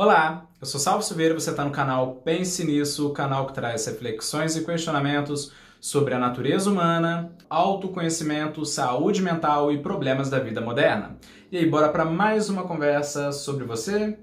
Olá, eu sou Salvo Silveira e você está no canal Pense Nisso, o canal que traz reflexões e questionamentos sobre a natureza humana, autoconhecimento, saúde mental e problemas da vida moderna. E aí, bora para mais uma conversa sobre você?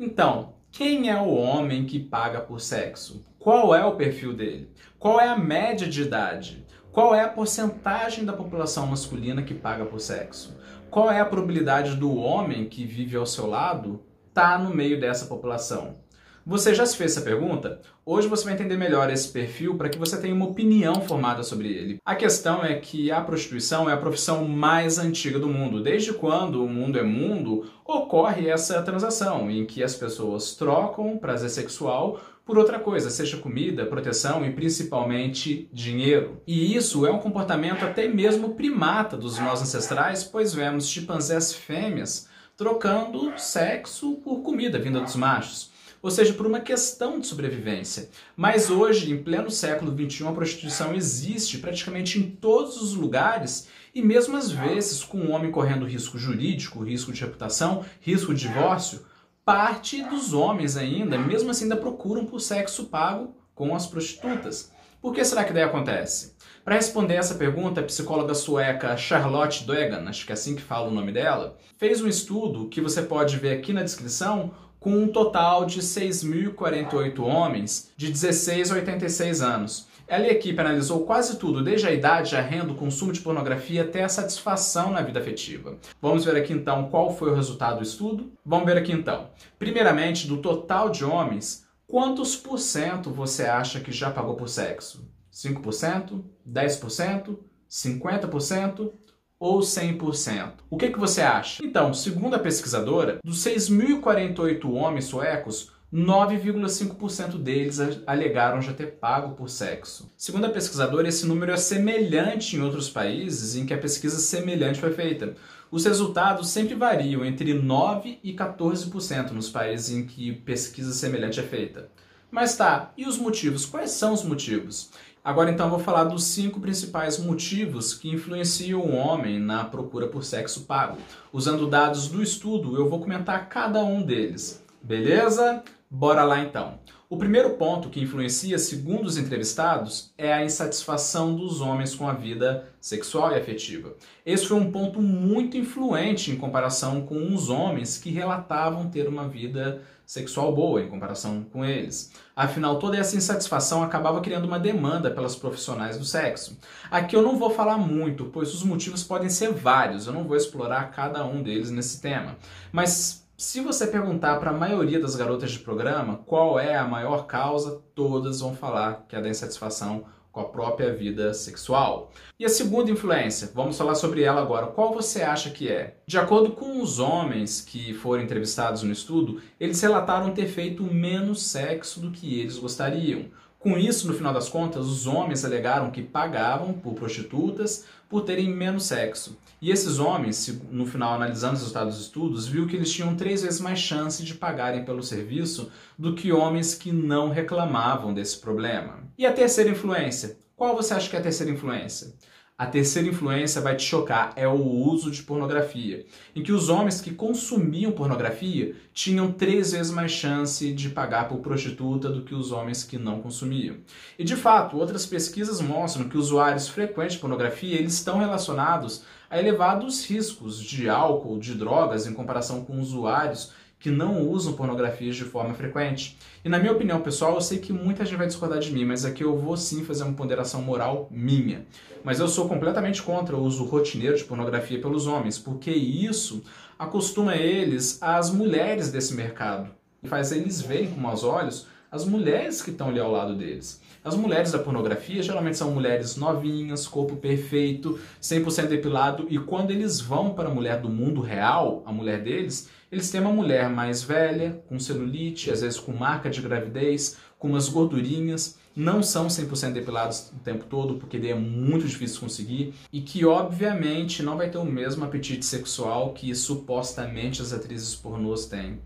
Então, quem é o homem que paga por sexo? Qual é o perfil dele? Qual é a média de idade? Qual é a porcentagem da população masculina que paga por sexo? Qual é a probabilidade do homem que vive ao seu lado está no meio dessa população? Você já se fez essa pergunta? Hoje você vai entender melhor esse perfil para que você tenha uma opinião formada sobre ele. A questão é que a prostituição é a profissão mais antiga do mundo. Desde quando o mundo é mundo, ocorre essa transação em que as pessoas trocam prazer sexual por outra coisa, seja comida, proteção e principalmente dinheiro. E isso é um comportamento até mesmo primata dos nossos ancestrais, pois vemos chimpanzés fêmeas trocando sexo por comida vinda dos machos. Ou seja, por uma questão de sobrevivência. Mas hoje, em pleno século XXI, a prostituição existe praticamente em todos os lugares e mesmo às vezes com o homem correndo risco jurídico, risco de reputação, risco de divórcio, parte dos homens ainda, mesmo assim, ainda procuram por sexo pago com as prostitutas. Por que será que daí acontece? Para responder essa pergunta, a psicóloga sueca Charlotte Dögen, acho que é assim que fala o nome dela, fez um estudo que você pode ver aqui na descrição com um total de 6.048 homens de 16 a 86 anos. Ela e a equipe analisou quase tudo, desde a idade, a renda, o consumo de pornografia até a satisfação na vida afetiva. Vamos ver aqui então qual foi o resultado do estudo? Vamos ver aqui então. Primeiramente, do total de homens, quantos por cento você acha que já pagou por sexo? 5%, 10%, 50% ou 100%? O que, que você acha? Então, segundo a pesquisadora, dos 6.048 homens suecos, 9,5% deles alegaram já ter pago por sexo. Segundo a pesquisadora, esse número é semelhante em outros países em que a pesquisa semelhante foi feita. Os resultados sempre variam entre 9% e 14% nos países em que pesquisa semelhante é feita. Mas tá, e os motivos? Quais são os motivos? Agora então vou falar dos cinco principais motivos que influenciam o homem na procura por sexo pago. Usando dados do estudo, eu vou comentar cada um deles. Beleza? Bora lá então. O primeiro ponto que influencia, segundo os entrevistados, é a insatisfação dos homens com a vida sexual e afetiva. Esse foi um ponto muito influente em comparação com os homens que relatavam ter uma vida sexual boa em comparação com eles. Afinal, toda essa insatisfação acabava criando uma demanda pelas profissionais do sexo. Aqui eu não vou falar muito, pois os motivos podem ser vários, eu não vou explorar cada um deles nesse tema. Mas se você perguntar para a maioria das garotas de programa qual é a maior causa, todas vão falar que é da insatisfação com a própria vida sexual. E a segunda influência, vamos falar sobre ela agora. Qual você acha que é? De acordo com os homens que foram entrevistados no estudo, eles relataram ter feito menos sexo do que eles gostariam. Com isso, no final das contas, os homens alegaram que pagavam por prostitutas por terem menos sexo. E esses homens, no final analisando os resultados dos estudos, viu que eles tinham três vezes mais chance de pagarem pelo serviço do que homens que não reclamavam desse problema. E a terceira influência? Qual você acha que é a terceira influência? A terceira influência vai te chocar, é o uso de pornografia, em que os homens que consumiam pornografia tinham três vezes mais chance de pagar por prostituta do que os homens que não consumiam. E de fato, outras pesquisas mostram que usuários frequentes de pornografia eles estão relacionados a elevados riscos de álcool, de drogas, em comparação com usuários que não usam pornografias de forma frequente. E na minha opinião pessoal, eu sei que muita gente vai discordar de mim, mas aqui eu vou sim fazer uma ponderação moral minha. Mas eu sou completamente contra o uso rotineiro de pornografia pelos homens, porque isso acostuma eles às mulheres desse mercado e faz eles verem com maus olhos as mulheres que estão ali ao lado deles. As mulheres da pornografia geralmente são mulheres novinhas, corpo perfeito, 100% depilado, e quando eles vão para a mulher do mundo real, a mulher deles, eles têm uma mulher mais velha, com celulite, às vezes com marca de gravidez, com umas gordurinhas, não são 100% depilados o tempo todo, porque daí é muito difícil conseguir, e que obviamente não vai ter o mesmo apetite sexual que supostamente as atrizes pornôs têm.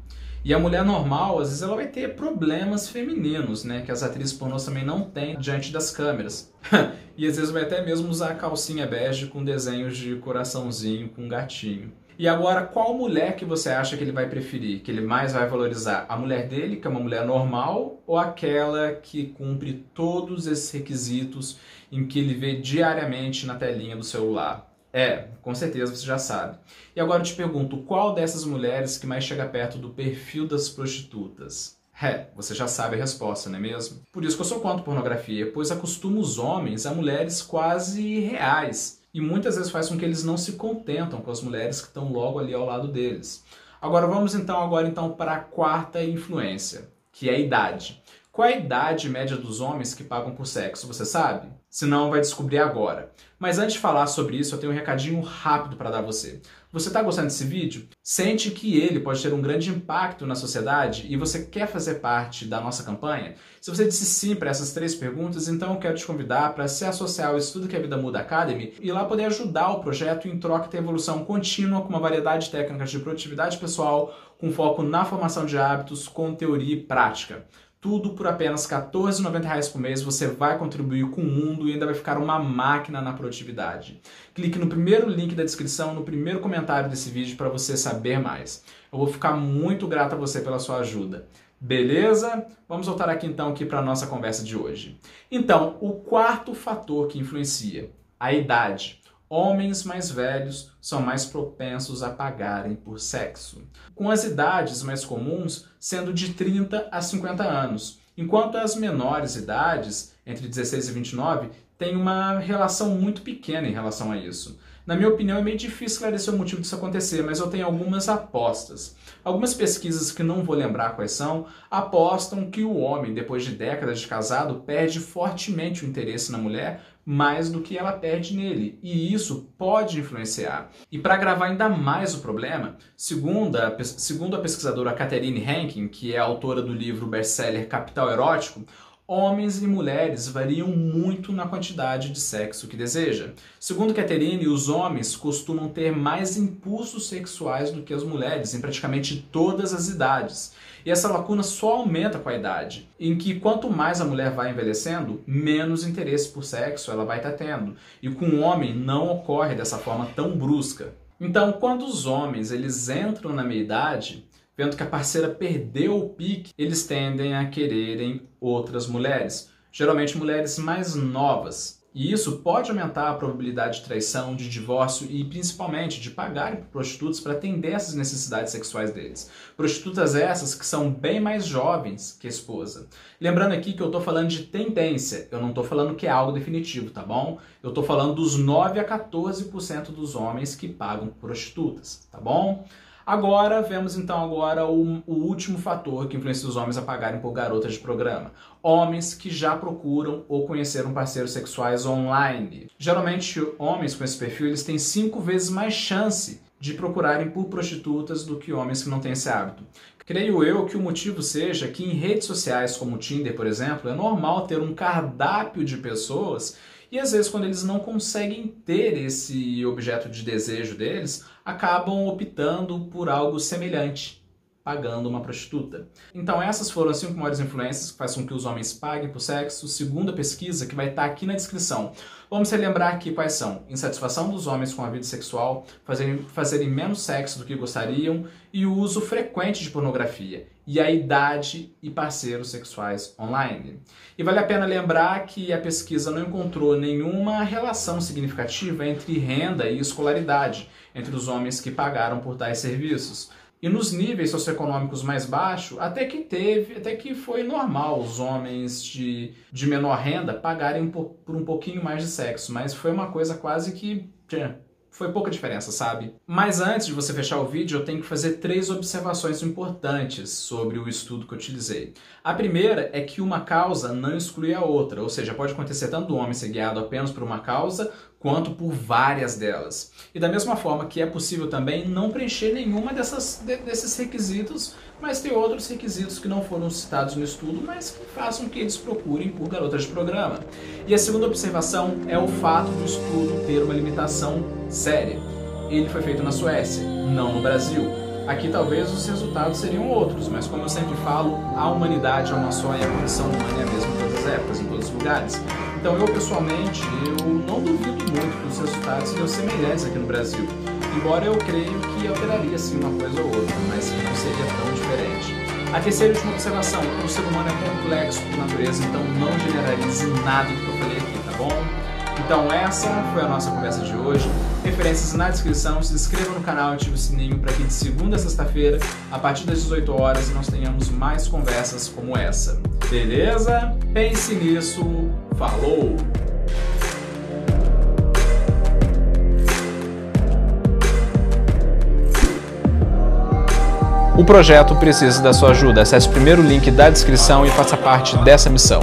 E a mulher normal, às vezes, ela vai ter problemas femininos, né? Que as atrizes pornôs também não têm diante das câmeras. e às vezes vai até mesmo usar calcinha bege com desenhos de coraçãozinho, com gatinho. E agora, qual mulher que você acha que ele vai preferir? Que ele mais vai valorizar? A mulher dele, que é uma mulher normal, ou aquela que cumpre todos esses requisitos em que ele vê diariamente na telinha do celular? É, com certeza você já sabe. E agora eu te pergunto, qual dessas mulheres que mais chega perto do perfil das prostitutas? É, você já sabe a resposta, não é mesmo? Por isso que eu sou contra pornografia, pois acostuma os homens a mulheres quase reais e muitas vezes faz com que eles não se contentam com as mulheres que estão logo ali ao lado deles. Agora vamos então agora então para a quarta influência, que é a idade. Qual é a idade média dos homens que pagam por sexo, você sabe? Se não, vai descobrir agora. Mas antes de falar sobre isso, eu tenho um recadinho rápido para dar a você. Você está gostando desse vídeo? Sente que ele pode ter um grande impacto na sociedade e você quer fazer parte da nossa campanha? Se você disse sim para essas três perguntas, então eu quero te convidar para se associar ao Estudo que a Vida Muda Academy e lá poder ajudar o projeto em troca de evolução contínua com uma variedade de técnicas de produtividade pessoal, com foco na formação de hábitos, com teoria e prática tudo por apenas R$ 14,90 por mês, você vai contribuir com o mundo e ainda vai ficar uma máquina na produtividade. Clique no primeiro link da descrição, no primeiro comentário desse vídeo para você saber mais. Eu vou ficar muito grato a você pela sua ajuda. Beleza? Vamos voltar aqui então aqui para a nossa conversa de hoje. Então, o quarto fator que influencia, a idade homens mais velhos são mais propensos a pagarem por sexo, com as idades mais comuns sendo de 30 a 50 anos, enquanto as menores idades, entre 16 e 29, têm uma relação muito pequena em relação a isso. Na minha opinião, é meio difícil esclarecer o motivo disso acontecer, mas eu tenho algumas apostas. Algumas pesquisas que não vou lembrar quais são apostam que o homem, depois de décadas de casado, perde fortemente o interesse na mulher mais do que ela perde nele, e isso pode influenciar. E para gravar ainda mais o problema, segundo a, segundo a pesquisadora Catherine Rankin, que é autora do livro best-seller Capital Erótico, homens e mulheres variam muito na quantidade de sexo que deseja. Segundo Catherine, os homens costumam ter mais impulsos sexuais do que as mulheres em praticamente todas as idades. E essa lacuna só aumenta com a idade, em que quanto mais a mulher vai envelhecendo, menos interesse por sexo ela vai estar tendo. E com o homem não ocorre dessa forma tão brusca. Então, quando os homens eles entram na meia-idade, vendo que a parceira perdeu o pique, eles tendem a quererem outras mulheres, geralmente mulheres mais novas. E isso pode aumentar a probabilidade de traição, de divórcio e principalmente de pagarem por prostitutas para atender essas necessidades sexuais deles. Prostitutas essas que são bem mais jovens que a esposa. Lembrando aqui que eu estou falando de tendência, eu não estou falando que é algo definitivo, tá bom? Eu estou falando dos 9 a 14% dos homens que pagam prostitutas, tá bom? Agora, vemos então agora o, o, último fator que influencia os homens a pagarem por garotas de programa. Homens que já procuram ou conheceram parceiros sexuais online. Geralmente, homens com esse perfil eles têm cinco vezes mais chance de procurarem por prostitutas do que homens que não têm esse hábito. Creio eu que o motivo seja que em redes sociais como o Tinder, por exemplo, é normal ter um cardápio de pessoas e às vezes, quando eles não conseguem ter esse objeto de desejo deles, acabam optando por algo semelhante pagando uma prostituta. Então essas foram as cinco maiores influências que fazem com que os homens paguem por sexo, segundo a pesquisa que vai estar aqui na descrição. Vamos relembrar aqui quais são: insatisfação dos homens com a vida sexual, fazerem, fazerem menos sexo do que gostariam e o uso frequente de pornografia, e a idade e parceiros sexuais online. E vale a pena lembrar que a pesquisa não encontrou nenhuma relação significativa entre renda e escolaridade entre os homens que pagaram por tais serviços. E nos níveis socioeconômicos mais baixos, até que teve, até que foi normal os homens de, de menor renda pagarem por, por um pouquinho mais de sexo, mas foi uma coisa quase que foi pouca diferença, sabe? Mas antes de você fechar o vídeo, eu tenho que fazer três observações importantes sobre o estudo que eu utilizei. A primeira é que uma causa não exclui a outra, ou seja, pode acontecer tanto do homem ser guiado apenas por uma causa, quanto por várias delas. E da mesma forma que é possível também não preencher nenhuma dessas, de, desses requisitos, mas ter outros requisitos que não foram citados no estudo, mas que façam que eles procurem por garotas de programa. E a segunda observação é o fato do estudo ter uma limitação séria. Ele foi feito na Suécia, não no Brasil. Aqui talvez os resultados seriam outros, mas como eu sempre falo, a humanidade é uma só e a condição humana é a mesma em todas as épocas, em todos os lugares. Então eu pessoalmente, eu não duvido muito que os resultados seriam semelhantes aqui no Brasil. embora eu creio que alteraria sim uma coisa ou outra, mas não seria tão diferente. A terceira e última observação, o ser humano é complexo por natureza, então não generalize nada do que eu falei aqui, tá bom? Então essa foi a nossa conversa de hoje. Referências na descrição, se inscreva no canal e ative o sininho para que de segunda a sexta-feira, a partir das 18 horas, nós tenhamos mais conversas como essa. Beleza? Pense nisso. Falou! O projeto precisa da sua ajuda. Acesse o primeiro link da descrição e faça parte dessa missão.